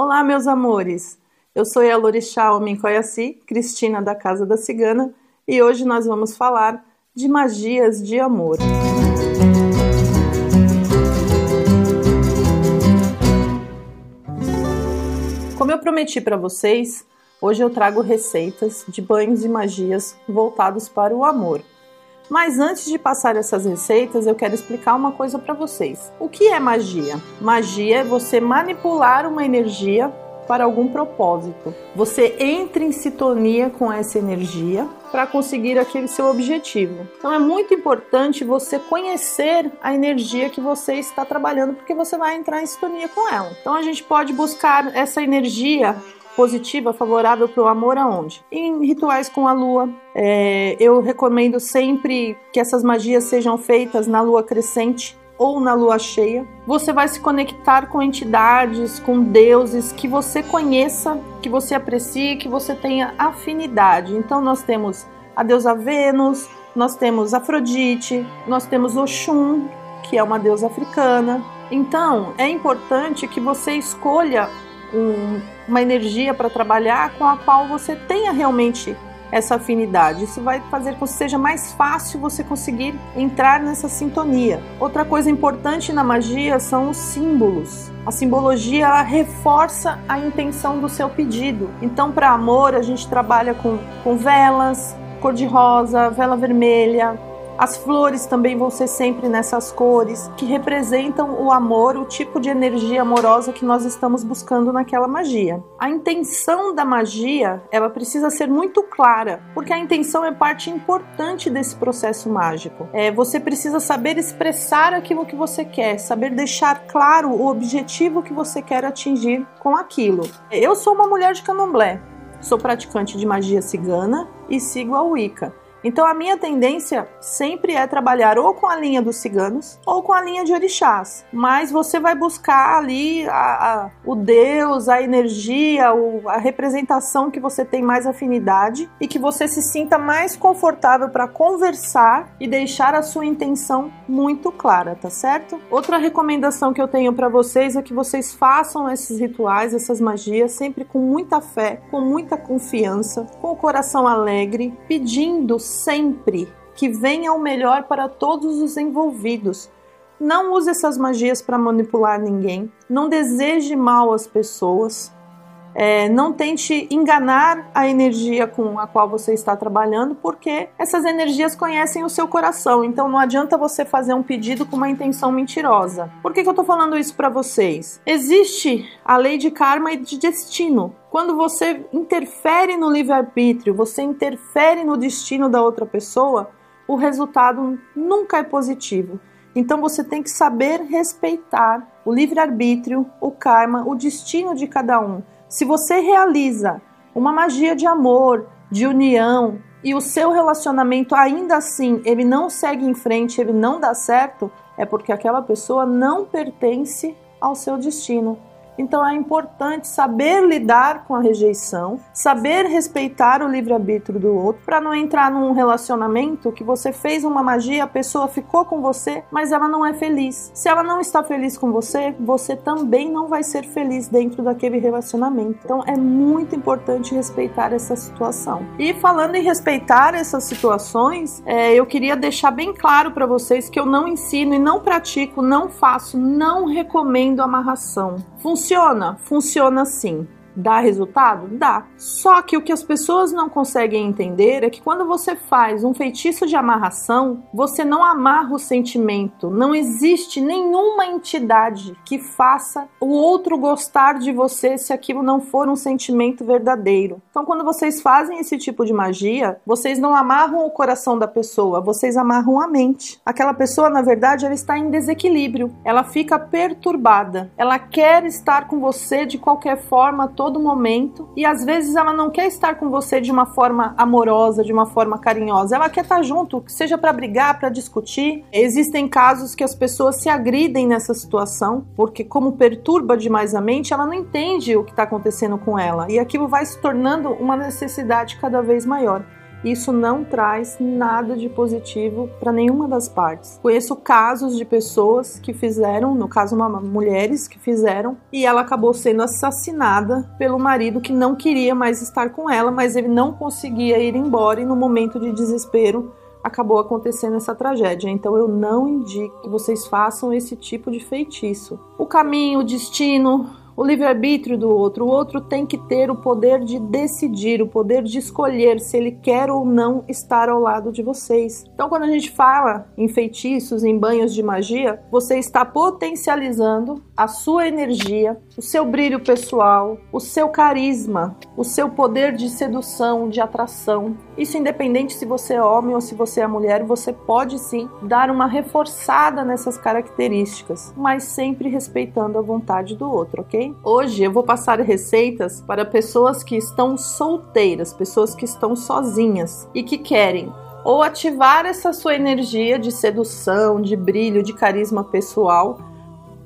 Olá, meus amores! Eu sou a Lorixá Ominkoyassi, Cristina da Casa da Cigana, e hoje nós vamos falar de magias de amor. Como eu prometi para vocês, hoje eu trago receitas de banhos e magias voltados para o amor. Mas antes de passar essas receitas, eu quero explicar uma coisa para vocês. O que é magia? Magia é você manipular uma energia para algum propósito. Você entra em sintonia com essa energia para conseguir aquele seu objetivo. Então é muito importante você conhecer a energia que você está trabalhando, porque você vai entrar em sintonia com ela. Então a gente pode buscar essa energia positiva, favorável para o amor aonde? Em rituais com a lua. É, eu recomendo sempre que essas magias sejam feitas na lua crescente ou na lua cheia. Você vai se conectar com entidades, com deuses que você conheça, que você aprecie, que você tenha afinidade. Então nós temos a deusa Vênus, nós temos Afrodite, nós temos Oxum, que é uma deusa africana. Então é importante que você escolha um, uma energia para trabalhar com a qual você tenha realmente essa afinidade. Isso vai fazer com que seja mais fácil você conseguir entrar nessa sintonia. Outra coisa importante na magia são os símbolos. A simbologia ela reforça a intenção do seu pedido. Então, para amor, a gente trabalha com, com velas, cor de rosa, vela vermelha, as flores também vão ser sempre nessas cores que representam o amor, o tipo de energia amorosa que nós estamos buscando naquela magia. A intenção da magia, ela precisa ser muito clara, porque a intenção é parte importante desse processo mágico. É, você precisa saber expressar aquilo que você quer, saber deixar claro o objetivo que você quer atingir com aquilo. Eu sou uma mulher de candomblé, sou praticante de magia cigana e sigo a Wicca. Então a minha tendência sempre é trabalhar ou com a linha dos ciganos ou com a linha de orixás. Mas você vai buscar ali a, a, o Deus, a energia, o, a representação que você tem mais afinidade e que você se sinta mais confortável para conversar e deixar a sua intenção muito clara, tá certo? Outra recomendação que eu tenho para vocês é que vocês façam esses rituais, essas magias, sempre com muita fé, com muita confiança, com o coração alegre, pedindo sempre que venha o melhor para todos os envolvidos. Não use essas magias para manipular ninguém, não deseje mal às pessoas, é, não tente enganar a energia com a qual você está trabalhando, porque essas energias conhecem o seu coração. Então não adianta você fazer um pedido com uma intenção mentirosa. Por que, que eu estou falando isso para vocês? Existe a lei de karma e de destino. Quando você interfere no livre-arbítrio, você interfere no destino da outra pessoa, o resultado nunca é positivo. Então você tem que saber respeitar o livre-arbítrio, o karma, o destino de cada um. Se você realiza uma magia de amor, de união, e o seu relacionamento ainda assim ele não segue em frente, ele não dá certo, é porque aquela pessoa não pertence ao seu destino. Então é importante saber lidar com a rejeição, saber respeitar o livre-arbítrio do outro, para não entrar num relacionamento que você fez uma magia, a pessoa ficou com você, mas ela não é feliz. Se ela não está feliz com você, você também não vai ser feliz dentro daquele relacionamento. Então é muito importante respeitar essa situação. E falando em respeitar essas situações, é, eu queria deixar bem claro para vocês que eu não ensino e não pratico, não faço, não recomendo amarração. Funciona? Funciona sim. Dá resultado? Dá. Só que o que as pessoas não conseguem entender é que quando você faz um feitiço de amarração, você não amarra o sentimento. Não existe nenhuma entidade que faça o outro gostar de você se aquilo não for um sentimento verdadeiro. Então, quando vocês fazem esse tipo de magia, vocês não amarram o coração da pessoa, vocês amarram a mente. Aquela pessoa, na verdade, ela está em desequilíbrio, ela fica perturbada, ela quer estar com você de qualquer forma, todo momento e às vezes ela não quer estar com você de uma forma amorosa, de uma forma carinhosa. Ela quer estar junto, seja para brigar, para discutir. Existem casos que as pessoas se agridem nessa situação, porque como perturba demais a mente, ela não entende o que está acontecendo com ela e aquilo vai se tornando uma necessidade cada vez maior. Isso não traz nada de positivo para nenhuma das partes. Conheço casos de pessoas que fizeram, no caso, uma, mulheres que fizeram, e ela acabou sendo assassinada pelo marido que não queria mais estar com ela, mas ele não conseguia ir embora e no momento de desespero acabou acontecendo essa tragédia. Então eu não indico que vocês façam esse tipo de feitiço. O caminho, o destino, o livre-arbítrio do outro. O outro tem que ter o poder de decidir, o poder de escolher se ele quer ou não estar ao lado de vocês. Então, quando a gente fala em feitiços, em banhos de magia, você está potencializando a sua energia, o seu brilho pessoal, o seu carisma, o seu poder de sedução, de atração. Isso independente se você é homem ou se você é mulher, você pode sim dar uma reforçada nessas características, mas sempre respeitando a vontade do outro, ok? Hoje eu vou passar receitas para pessoas que estão solteiras, pessoas que estão sozinhas e que querem ou ativar essa sua energia de sedução, de brilho, de carisma pessoal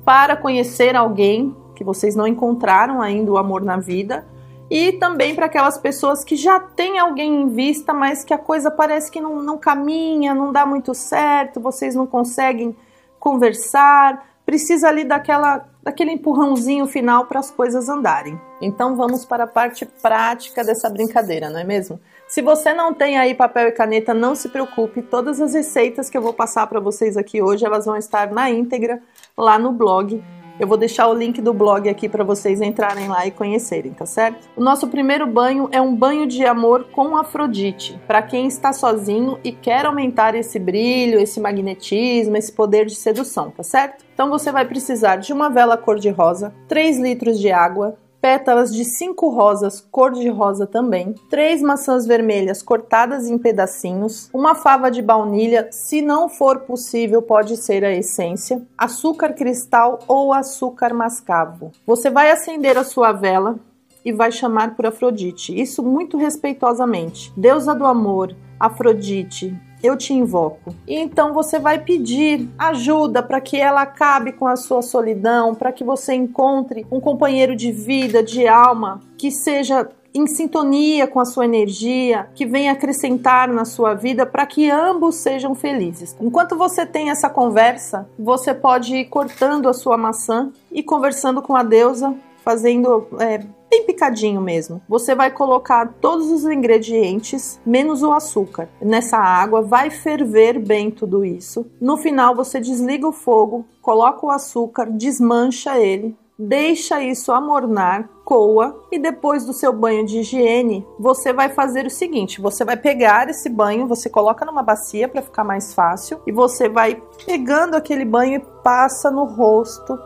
para conhecer alguém que vocês não encontraram ainda o amor na vida, e também para aquelas pessoas que já têm alguém em vista, mas que a coisa parece que não, não caminha, não dá muito certo, vocês não conseguem conversar, precisa ali daquela daquele empurrãozinho final para as coisas andarem. Então vamos para a parte prática dessa brincadeira, não é mesmo? Se você não tem aí papel e caneta, não se preocupe, todas as receitas que eu vou passar para vocês aqui hoje, elas vão estar na íntegra lá no blog eu vou deixar o link do blog aqui para vocês entrarem lá e conhecerem, tá certo? O nosso primeiro banho é um banho de amor com Afrodite, para quem está sozinho e quer aumentar esse brilho, esse magnetismo, esse poder de sedução, tá certo? Então você vai precisar de uma vela cor-de-rosa, 3 litros de água, pétalas de cinco rosas cor-de-rosa também, três maçãs vermelhas cortadas em pedacinhos, uma fava de baunilha, se não for possível pode ser a essência, açúcar cristal ou açúcar mascavo. Você vai acender a sua vela e vai chamar por Afrodite, isso muito respeitosamente. Deusa do amor, Afrodite, eu te invoco. E então você vai pedir ajuda para que ela acabe com a sua solidão, para que você encontre um companheiro de vida, de alma, que seja em sintonia com a sua energia, que venha acrescentar na sua vida para que ambos sejam felizes. Enquanto você tem essa conversa, você pode ir cortando a sua maçã e conversando com a deusa, fazendo é, bem picadinho mesmo. Você vai colocar todos os ingredientes, menos o açúcar, nessa água, vai ferver bem tudo isso. No final, você desliga o fogo, coloca o açúcar, desmancha ele, deixa isso amornar, coa e depois do seu banho de higiene, você vai fazer o seguinte: você vai pegar esse banho, você coloca numa bacia para ficar mais fácil e você vai pegando aquele banho e passa no rosto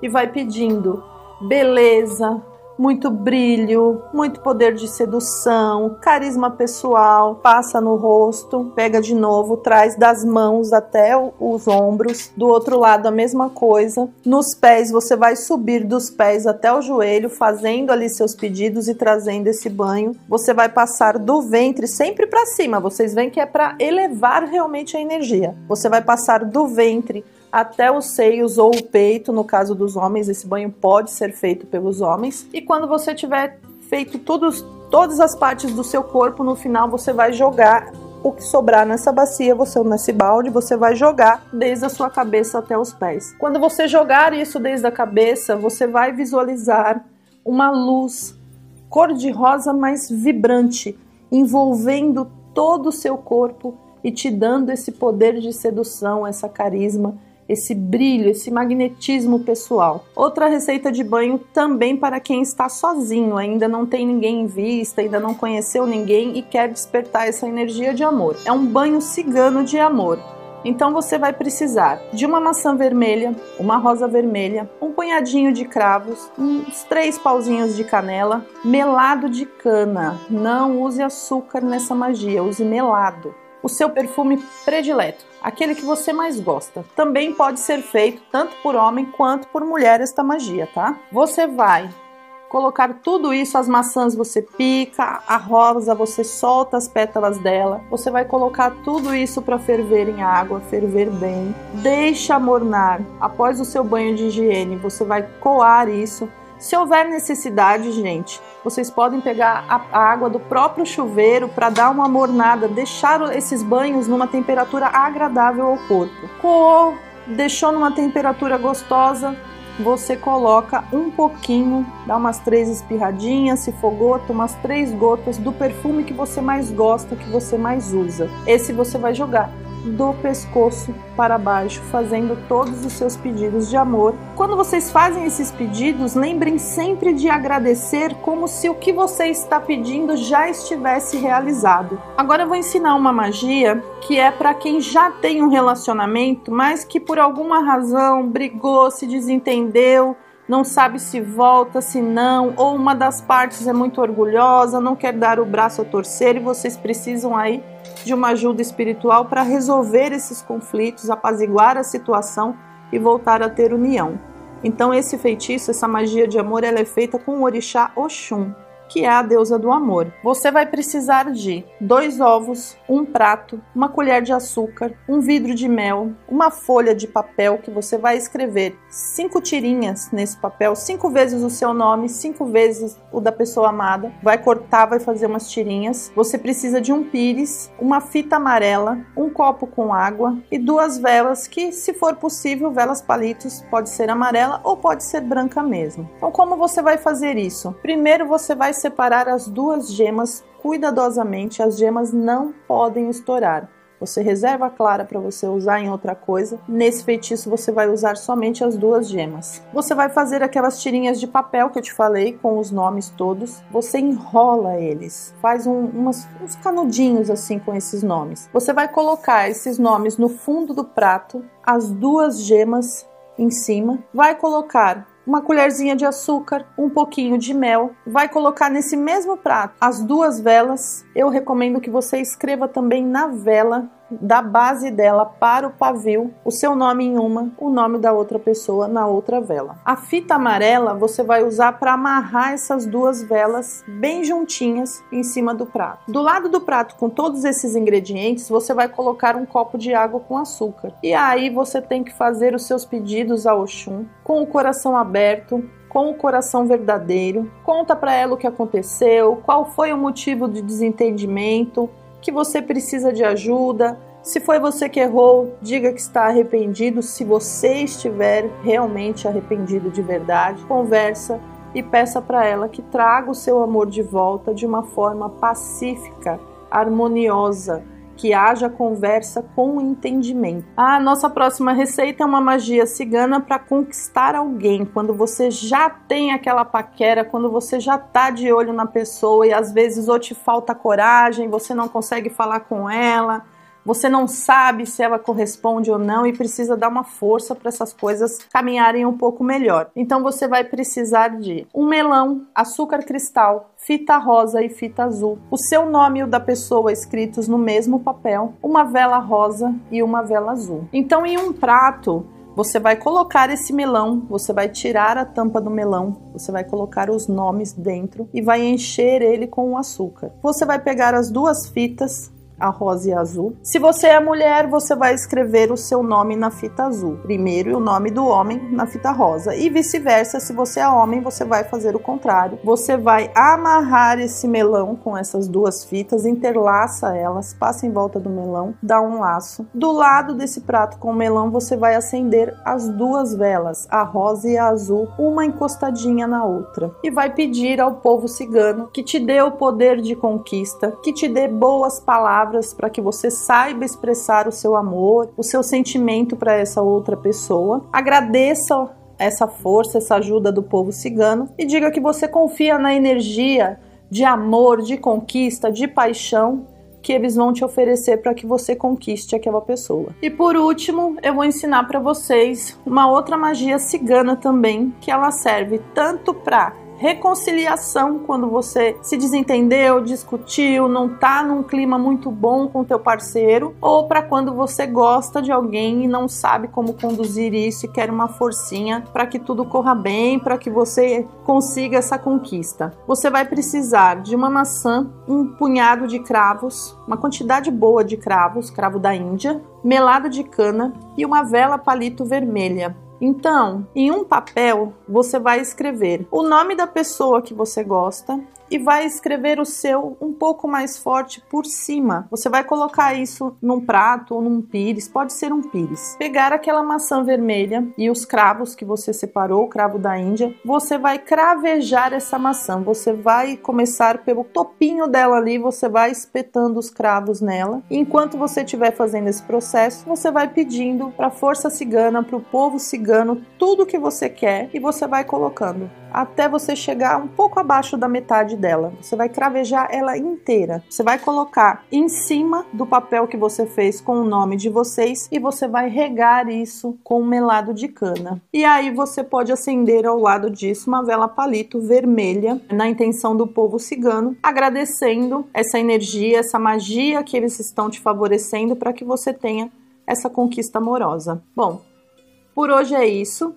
e vai pedindo beleza, muito brilho, muito poder de sedução, carisma pessoal, passa no rosto, pega de novo, traz das mãos até os ombros, do outro lado a mesma coisa. Nos pés você vai subir dos pés até o joelho, fazendo ali seus pedidos e trazendo esse banho. Você vai passar do ventre sempre para cima. Vocês veem que é para elevar realmente a energia. Você vai passar do ventre até os seios ou o peito, no caso dos homens, esse banho pode ser feito pelos homens. E quando você tiver feito todos, todas as partes do seu corpo, no final você vai jogar o que sobrar nessa bacia, você nesse balde, você vai jogar desde a sua cabeça até os pés. Quando você jogar isso desde a cabeça, você vai visualizar uma luz cor-de-rosa mais vibrante, envolvendo todo o seu corpo e te dando esse poder de sedução, essa carisma esse brilho, esse magnetismo pessoal. Outra receita de banho também para quem está sozinho, ainda não tem ninguém em vista, ainda não conheceu ninguém e quer despertar essa energia de amor. É um banho cigano de amor. Então você vai precisar de uma maçã vermelha, uma rosa vermelha, um punhadinho de cravos, uns três pauzinhos de canela, melado de cana. Não use açúcar nessa magia, use melado o seu perfume predileto, aquele que você mais gosta. Também pode ser feito tanto por homem quanto por mulher esta magia, tá? Você vai colocar tudo isso, as maçãs você pica, a rosa você solta as pétalas dela. Você vai colocar tudo isso para ferver em água, ferver bem. Deixa mornar. Após o seu banho de higiene, você vai coar isso Se houver necessidade, gente, vocês podem pegar a, água do próprio chuveiro para dar uma mornada, deixar esses banhos numa temperatura agradável ao corpo. Coou, deixou numa temperatura gostosa, você coloca um pouquinho, dá umas três espirradinhas, se for gota, umas três gotas do perfume que você mais gosta, que você mais usa. Esse você vai jogar do pescoço para baixo, fazendo todos os seus pedidos de amor. Quando vocês fazem esses pedidos, lembrem sempre de agradecer como se o que você está pedindo já estivesse realizado. Agora eu vou ensinar uma magia que é para quem já tem um relacionamento, mas que por alguma razão brigou, se desentendeu, não sabe se volta, se não, ou uma das partes é muito orgulhosa, não quer dar o braço a torcer e vocês precisam aí de uma ajuda espiritual para resolver esses conflitos, apaziguar a situação e voltar a ter união. Então esse feitiço, essa magia de amor, ela é feita com o orixá Oxum que é a deusa do amor. Você vai precisar de dois ovos, um prato, uma colher de açúcar, um vidro de mel, uma folha de papel que você vai escrever cinco tirinhas nesse papel, cinco vezes o seu nome, cinco vezes o da pessoa amada. Vai cortar, vai fazer umas tirinhas. Você precisa de um pires, uma fita amarela, um copo com água e duas velas que, se for possível, velas palitos, pode ser amarela ou pode ser branca mesmo. Então, como você vai fazer isso? Primeiro você vai separar as duas gemas cuidadosamente, as gemas não podem estourar. Você reserva a clara para você usar em outra coisa. Nesse feitiço você vai usar somente as duas gemas. Você vai fazer aquelas tirinhas de papel que eu te falei com os nomes todos. Você enrola eles, faz um, umas, uns canudinhos assim com esses nomes. Você vai colocar esses nomes no fundo do prato, as duas gemas em cima. Vai colocar uma colherzinha de açúcar, um pouquinho de mel. Vai colocar nesse mesmo prato as duas velas. Eu recomendo que você escreva também na vela da base dela para o pavio o seu nome em uma, o nome da outra pessoa na outra vela. A fita amarela você vai usar para amarrar essas duas velas bem juntinhas em cima do prato. Do lado do prato com todos esses ingredientes, você vai colocar um copo de água com açúcar. E aí você tem que fazer os seus pedidos ao Oxum com o coração aberto, com o coração verdadeiro. Conta para ela o que aconteceu, qual foi o motivo de desentendimento, que você precisa de ajuda. Se foi você que errou, diga que está arrependido. Se você estiver realmente arrependido de verdade, conversa e peça para ela que traga o seu amor de volta de uma forma pacífica, harmoniosa que haja conversa com entendimento. A nossa próxima receita é uma magia cigana para conquistar alguém. Quando você já tem aquela paquera, quando você já tá de olho na pessoa e às vezes ou te falta coragem, você não consegue falar com ela, você não sabe se ela corresponde ou não e precisa dar uma força para essas coisas caminharem um pouco melhor. Então você vai precisar de um melão, açúcar cristal, fita rosa e fita azul, o seu nome e o da pessoa escritos no mesmo papel, uma vela rosa e uma vela azul. Então, em um prato, você vai colocar esse melão, você vai tirar a tampa do melão, você vai colocar os nomes dentro e vai encher ele com o açúcar. Você vai pegar as duas fitas, a rosa e a azul. Se você é mulher, você vai escrever o seu nome na fita azul primeiro e o nome do homem na fita rosa. E vice-versa, se você é homem, você vai fazer o contrário. Você vai amarrar esse melão com essas duas fitas, interlaça elas, passa em volta do melão, dá um laço. Do lado desse prato com o melão, você vai acender as duas velas, a rosa e a azul, uma encostadinha na outra. E vai pedir ao povo cigano que te dê o poder de conquista, que te dê boas palavras palavras para que você saiba expressar o seu amor, o seu sentimento para essa outra pessoa. Agradeça essa força, essa ajuda do povo cigano e diga que você confia na energia de amor, de conquista, de paixão que eles vão te oferecer para que você conquiste aquela pessoa. E por último, eu vou ensinar para vocês uma outra magia cigana também, que ela serve tanto para reconciliação quando você se desentendeu, discutiu, não tá num clima muito bom com teu parceiro, ou para quando você gosta de alguém e não sabe como conduzir isso e quer uma forcinha para que tudo corra bem, para que você consiga essa conquista. Você vai precisar de uma maçã, um punhado de cravos, uma quantidade boa de cravos, cravo da Índia, melado de cana e uma vela palito vermelha. Então, em um papel, você vai escrever o nome da pessoa que você gosta, e vai escrever o seu um pouco mais forte por cima. Você vai colocar isso num prato ou num pires, pode ser um pires. Pegar aquela maçã vermelha e os cravos que você separou, o cravo da Índia, você vai cravejar essa maçã. Você vai começar pelo topinho dela ali, você vai espetando os cravos nela. Enquanto você estiver fazendo esse processo, você vai pedindo para a força cigana, para o povo cigano, tudo que você quer e você vai colocando até você chegar um pouco abaixo da metade dela. Você vai cravejar ela inteira. Você vai colocar em cima do papel que você fez com o nome de vocês e você vai regar isso com melado de cana. E aí você pode acender ao lado disso uma vela palito vermelha na intenção do povo cigano, agradecendo essa energia, essa magia que eles estão te favorecendo para que você tenha essa conquista amorosa. Bom, por hoje é isso.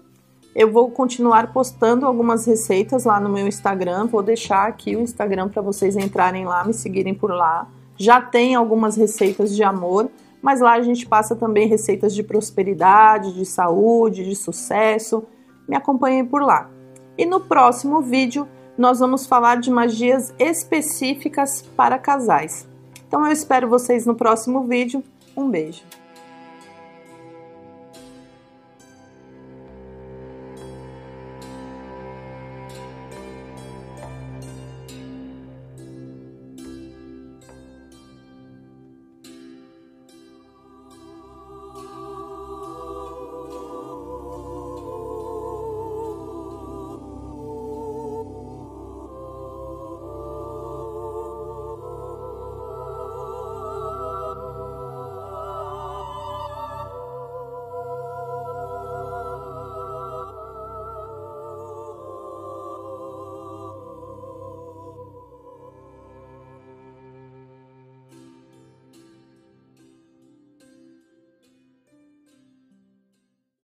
Eu vou continuar postando algumas receitas lá no meu Instagram. Vou deixar aqui o Instagram para vocês entrarem lá, me seguirem por lá. Já tem algumas receitas de amor, mas lá a gente passa também receitas de prosperidade, de saúde, de sucesso. Me acompanhem por lá. E no próximo vídeo nós vamos falar de magias específicas para casais. Então eu espero vocês no próximo vídeo. Um beijo.